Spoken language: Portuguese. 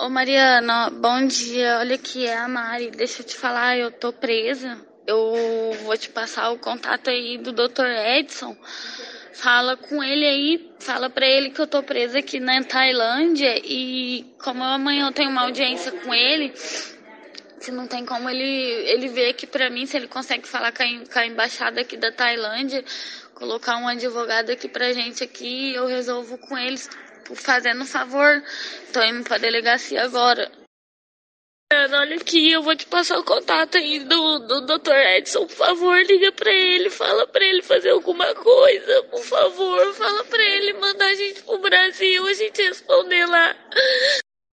Ô Mariana, bom dia. Olha aqui, é a Mari. Deixa eu te falar, eu tô presa. Eu vou te passar o contato aí do Dr. Edson. Fala com ele aí, fala pra ele que eu tô presa aqui na Tailândia e como amanhã eu tenho uma audiência com ele, se não tem como ele, ele ver aqui pra mim, se ele consegue falar com a, com a embaixada aqui da Tailândia, colocar um advogado aqui pra gente aqui, eu resolvo com eles fazendo favor. Tô indo pra delegacia agora. Olha aqui, eu vou te passar o contato aí do, do Dr. Edson. Por favor, liga pra ele, fala pra ele fazer alguma coisa. Por favor, fala pra ele mandar a gente pro Brasil, a gente responder lá.